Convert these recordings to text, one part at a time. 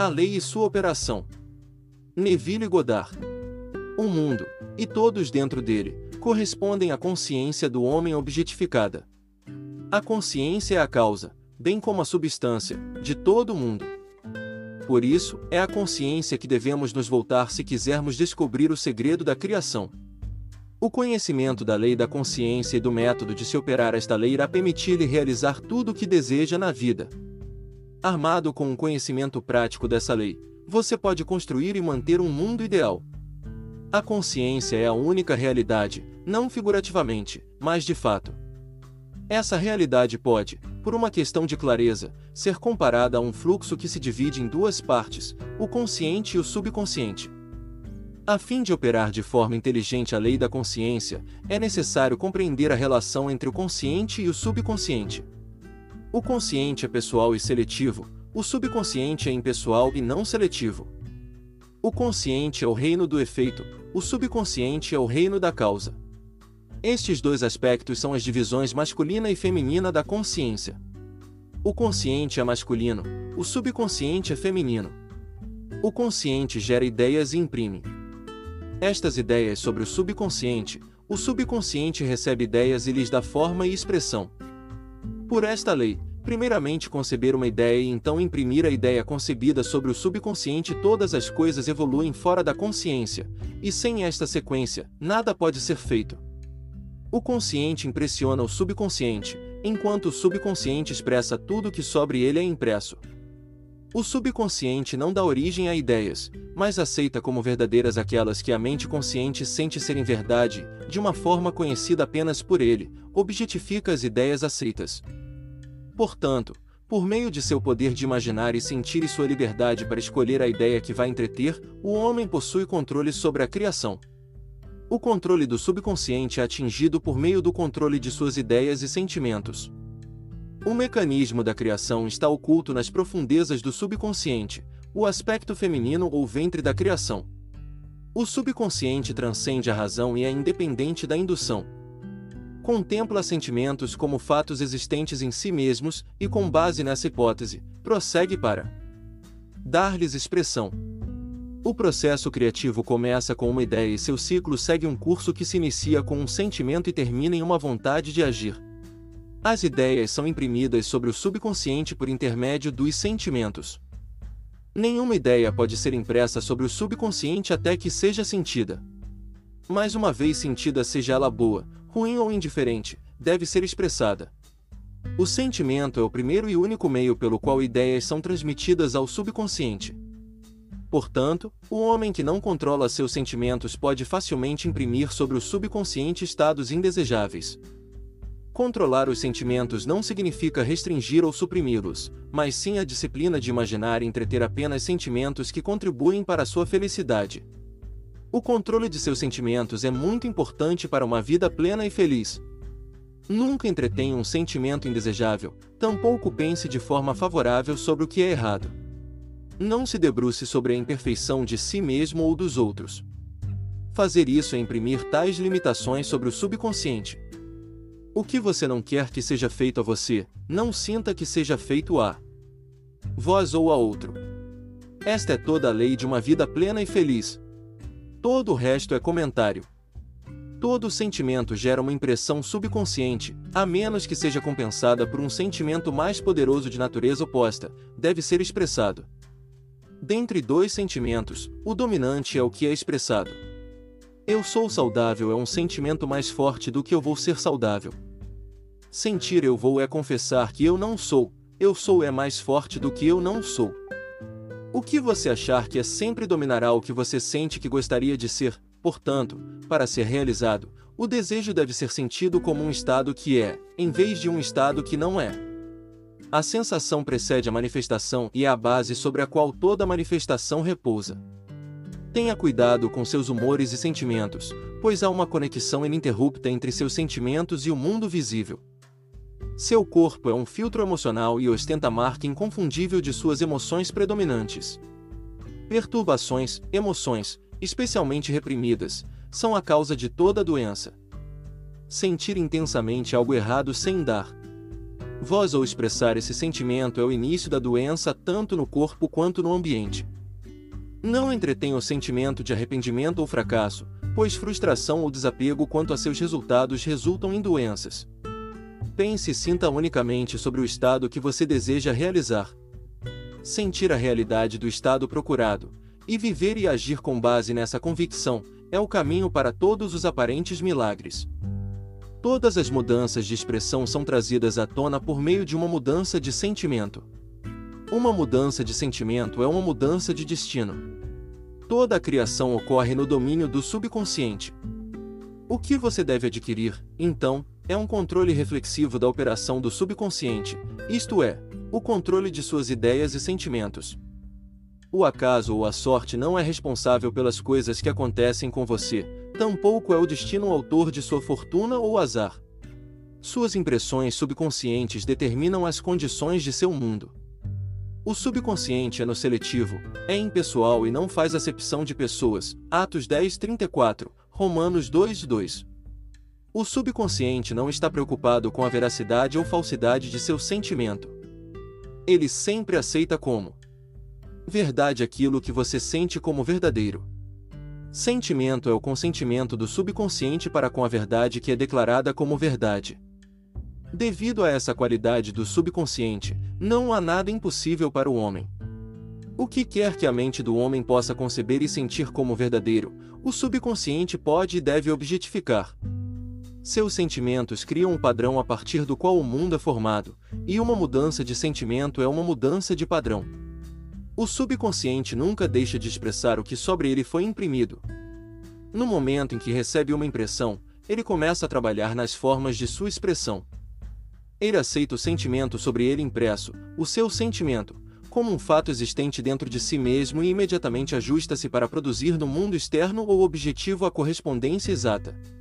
A lei e sua operação. Neville Goddard. O mundo, e todos dentro dele, correspondem à consciência do homem objetificada. A consciência é a causa, bem como a substância, de todo o mundo. Por isso, é a consciência que devemos nos voltar se quisermos descobrir o segredo da criação. O conhecimento da lei da consciência e do método de se operar esta lei irá permitir-lhe realizar tudo o que deseja na vida. Armado com um conhecimento prático dessa lei, você pode construir e manter um mundo ideal. A consciência é a única realidade, não figurativamente, mas de fato. Essa realidade pode, por uma questão de clareza, ser comparada a um fluxo que se divide em duas partes, o consciente e o subconsciente. A fim de operar de forma inteligente a lei da consciência, é necessário compreender a relação entre o consciente e o subconsciente. O consciente é pessoal e seletivo, o subconsciente é impessoal e não seletivo. O consciente é o reino do efeito, o subconsciente é o reino da causa. Estes dois aspectos são as divisões masculina e feminina da consciência. O consciente é masculino, o subconsciente é feminino. O consciente gera ideias e imprime. Estas ideias sobre o subconsciente, o subconsciente recebe ideias e lhes dá forma e expressão. Por esta lei, Primeiramente conceber uma ideia e então imprimir a ideia concebida sobre o subconsciente todas as coisas evoluem fora da consciência, e sem esta sequência, nada pode ser feito. O consciente impressiona o subconsciente, enquanto o subconsciente expressa tudo que sobre ele é impresso. O subconsciente não dá origem a ideias, mas aceita como verdadeiras aquelas que a mente consciente sente serem verdade, de uma forma conhecida apenas por ele, objetifica as ideias aceitas. Portanto, por meio de seu poder de imaginar e sentir e sua liberdade para escolher a ideia que vai entreter, o homem possui controle sobre a criação. O controle do subconsciente é atingido por meio do controle de suas ideias e sentimentos. O mecanismo da criação está oculto nas profundezas do subconsciente, o aspecto feminino ou ventre da criação. O subconsciente transcende a razão e é independente da indução contempla sentimentos como fatos existentes em si mesmos e, com base nessa hipótese, prossegue para dar-lhes expressão. O processo criativo começa com uma ideia e seu ciclo segue um curso que se inicia com um sentimento e termina em uma vontade de agir. As ideias são imprimidas sobre o subconsciente por intermédio dos sentimentos. Nenhuma ideia pode ser impressa sobre o subconsciente até que seja sentida. Mas uma vez sentida, seja ela boa, ruim ou indiferente, deve ser expressada. O sentimento é o primeiro e único meio pelo qual ideias são transmitidas ao subconsciente. Portanto, o homem que não controla seus sentimentos pode facilmente imprimir sobre o subconsciente estados indesejáveis. Controlar os sentimentos não significa restringir ou suprimi-los, mas sim a disciplina de imaginar e entreter apenas sentimentos que contribuem para a sua felicidade. O controle de seus sentimentos é muito importante para uma vida plena e feliz. Nunca entretenha um sentimento indesejável, tampouco pense de forma favorável sobre o que é errado. Não se debruce sobre a imperfeição de si mesmo ou dos outros. Fazer isso é imprimir tais limitações sobre o subconsciente. O que você não quer que seja feito a você, não sinta que seja feito a vós ou a outro. Esta é toda a lei de uma vida plena e feliz. Todo o resto é comentário. Todo sentimento gera uma impressão subconsciente, a menos que seja compensada por um sentimento mais poderoso de natureza oposta, deve ser expressado. Dentre dois sentimentos, o dominante é o que é expressado. Eu sou saudável é um sentimento mais forte do que eu vou ser saudável. Sentir eu vou é confessar que eu não sou, eu sou é mais forte do que eu não sou. O que você achar que é sempre dominará o que você sente que gostaria de ser, portanto, para ser realizado, o desejo deve ser sentido como um estado que é, em vez de um estado que não é. A sensação precede a manifestação e é a base sobre a qual toda manifestação repousa. Tenha cuidado com seus humores e sentimentos, pois há uma conexão ininterrupta entre seus sentimentos e o mundo visível. Seu corpo é um filtro emocional e ostenta a marca inconfundível de suas emoções predominantes. Perturbações, emoções, especialmente reprimidas, são a causa de toda doença. Sentir intensamente algo errado sem dar Voz ou expressar esse sentimento é o início da doença tanto no corpo quanto no ambiente. Não entretenha o sentimento de arrependimento ou fracasso, pois frustração ou desapego quanto a seus resultados resultam em doenças. Pense e sinta unicamente sobre o estado que você deseja realizar. Sentir a realidade do estado procurado, e viver e agir com base nessa convicção, é o caminho para todos os aparentes milagres. Todas as mudanças de expressão são trazidas à tona por meio de uma mudança de sentimento. Uma mudança de sentimento é uma mudança de destino. Toda a criação ocorre no domínio do subconsciente. O que você deve adquirir, então, é um controle reflexivo da operação do subconsciente, isto é, o controle de suas ideias e sentimentos. O acaso ou a sorte não é responsável pelas coisas que acontecem com você, tampouco é o destino autor de sua fortuna ou azar. Suas impressões subconscientes determinam as condições de seu mundo. O subconsciente é no seletivo, é impessoal e não faz acepção de pessoas. Atos 10, 34, Romanos 2, 2. O subconsciente não está preocupado com a veracidade ou falsidade de seu sentimento. Ele sempre aceita como verdade aquilo que você sente como verdadeiro. Sentimento é o consentimento do subconsciente para com a verdade que é declarada como verdade. Devido a essa qualidade do subconsciente, não há nada impossível para o homem. O que quer que a mente do homem possa conceber e sentir como verdadeiro, o subconsciente pode e deve objetificar. Seus sentimentos criam um padrão a partir do qual o mundo é formado, e uma mudança de sentimento é uma mudança de padrão. O subconsciente nunca deixa de expressar o que sobre ele foi imprimido. No momento em que recebe uma impressão, ele começa a trabalhar nas formas de sua expressão. Ele aceita o sentimento sobre ele impresso, o seu sentimento, como um fato existente dentro de si mesmo e imediatamente ajusta-se para produzir no mundo externo ou objetivo a correspondência exata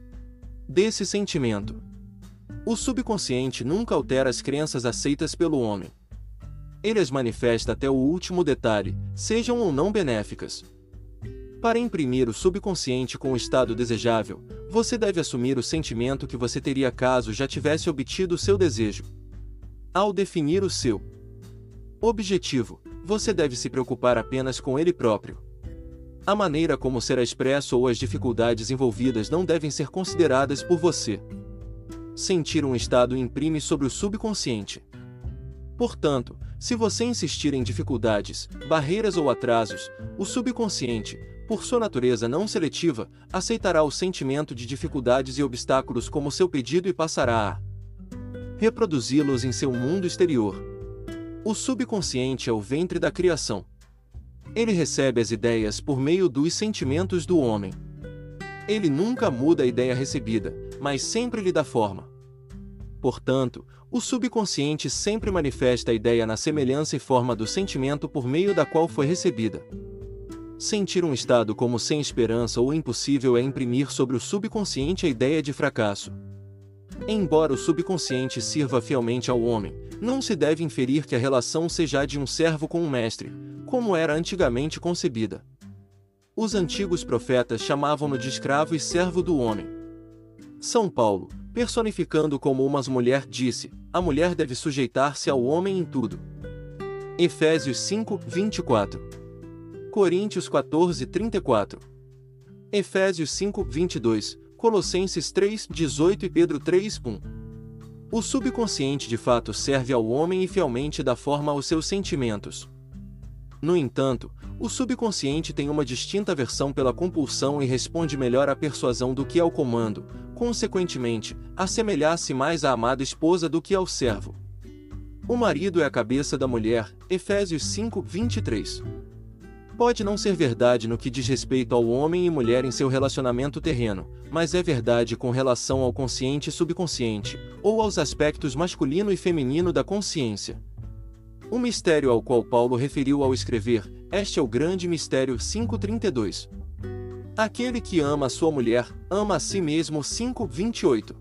desse sentimento. O subconsciente nunca altera as crenças aceitas pelo homem. Ele as manifesta até o último detalhe, sejam ou não benéficas. Para imprimir o subconsciente com o estado desejável, você deve assumir o sentimento que você teria caso já tivesse obtido o seu desejo. Ao definir o seu objetivo, você deve se preocupar apenas com ele próprio. A maneira como será expresso ou as dificuldades envolvidas não devem ser consideradas por você. Sentir um estado imprime sobre o subconsciente. Portanto, se você insistir em dificuldades, barreiras ou atrasos, o subconsciente, por sua natureza não seletiva, aceitará o sentimento de dificuldades e obstáculos como seu pedido e passará a reproduzi-los em seu mundo exterior. O subconsciente é o ventre da criação. Ele recebe as ideias por meio dos sentimentos do homem. Ele nunca muda a ideia recebida, mas sempre lhe dá forma. Portanto, o subconsciente sempre manifesta a ideia na semelhança e forma do sentimento por meio da qual foi recebida. Sentir um estado como sem esperança ou impossível é imprimir sobre o subconsciente a ideia de fracasso. Embora o subconsciente sirva fielmente ao homem, não se deve inferir que a relação seja a de um servo com um mestre, como era antigamente concebida. Os antigos profetas chamavam-no de escravo e servo do homem. São Paulo, personificando como uma mulher, disse: A mulher deve sujeitar-se ao homem em tudo. Efésios 5, 24. Coríntios 14, 34. Efésios 5, 22, Colossenses 3, 18 e Pedro 3, 1. O subconsciente de fato serve ao homem e fielmente dá forma aos seus sentimentos. No entanto, o subconsciente tem uma distinta versão pela compulsão e responde melhor à persuasão do que ao comando, consequentemente, assemelhar-se mais à amada esposa do que ao servo. O marido é a cabeça da mulher, Efésios 5, 23. Pode não ser verdade no que diz respeito ao homem e mulher em seu relacionamento terreno, mas é verdade com relação ao consciente e subconsciente, ou aos aspectos masculino e feminino da consciência. O mistério ao qual Paulo referiu ao escrever, este é o grande mistério 532. Aquele que ama a sua mulher, ama a si mesmo 5:28.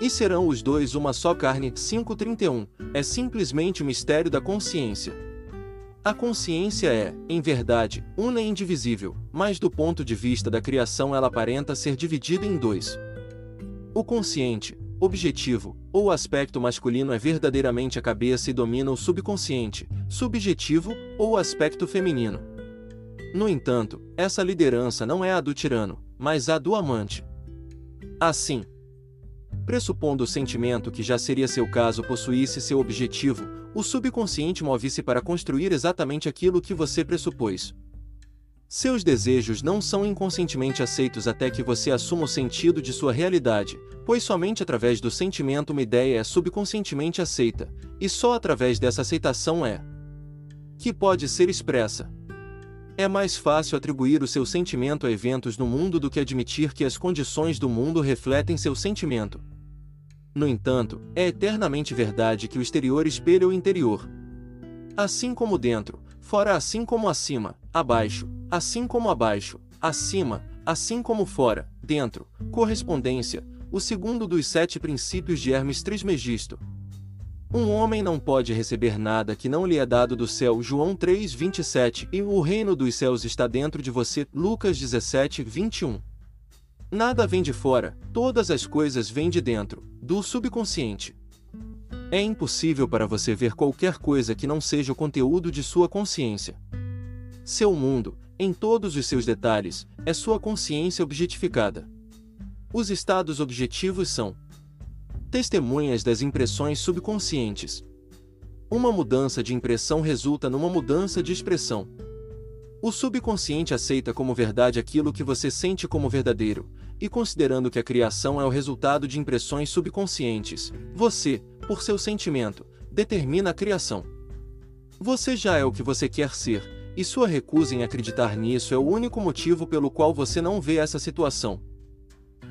E serão os dois uma só carne 5:31. É simplesmente o mistério da consciência. A consciência é, em verdade, una e indivisível, mas do ponto de vista da criação ela aparenta ser dividida em dois. O consciente, objetivo, ou aspecto masculino é verdadeiramente a cabeça e domina o subconsciente, subjetivo, ou aspecto feminino. No entanto, essa liderança não é a do tirano, mas a do amante. Assim, pressupondo o sentimento que já seria seu caso possuísse seu objetivo, o subconsciente move-se para construir exatamente aquilo que você pressupôs. Seus desejos não são inconscientemente aceitos até que você assuma o sentido de sua realidade, pois somente através do sentimento uma ideia é subconscientemente aceita, e só através dessa aceitação é que pode ser expressa. É mais fácil atribuir o seu sentimento a eventos no mundo do que admitir que as condições do mundo refletem seu sentimento. No entanto, é eternamente verdade que o exterior espelha o interior. Assim como dentro, fora assim como acima, abaixo, assim como abaixo, acima, assim como fora, dentro, correspondência, o segundo dos sete princípios de Hermes Trismegisto. Um homem não pode receber nada que não lhe é dado do céu, João 3:27, e o reino dos céus está dentro de você, Lucas 17:21. Nada vem de fora, todas as coisas vêm de dentro, do subconsciente. É impossível para você ver qualquer coisa que não seja o conteúdo de sua consciência. Seu mundo, em todos os seus detalhes, é sua consciência objetificada. Os estados objetivos são testemunhas das impressões subconscientes. Uma mudança de impressão resulta numa mudança de expressão. O subconsciente aceita como verdade aquilo que você sente como verdadeiro, e considerando que a criação é o resultado de impressões subconscientes, você, por seu sentimento, determina a criação. Você já é o que você quer ser, e sua recusa em acreditar nisso é o único motivo pelo qual você não vê essa situação.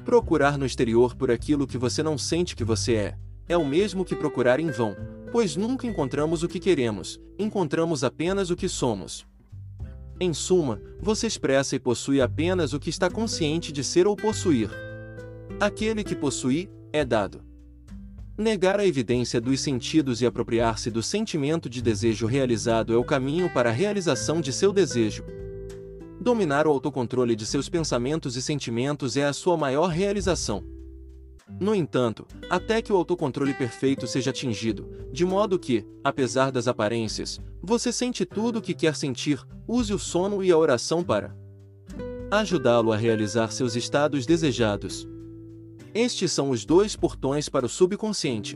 Procurar no exterior por aquilo que você não sente que você é, é o mesmo que procurar em vão, pois nunca encontramos o que queremos, encontramos apenas o que somos. Em suma, você expressa e possui apenas o que está consciente de ser ou possuir. Aquele que possui, é dado. Negar a evidência dos sentidos e apropriar-se do sentimento de desejo realizado é o caminho para a realização de seu desejo. Dominar o autocontrole de seus pensamentos e sentimentos é a sua maior realização. No entanto, até que o autocontrole perfeito seja atingido, de modo que, apesar das aparências, você sente tudo o que quer sentir, use o sono e a oração para ajudá-lo a realizar seus estados desejados. Estes são os dois portões para o subconsciente.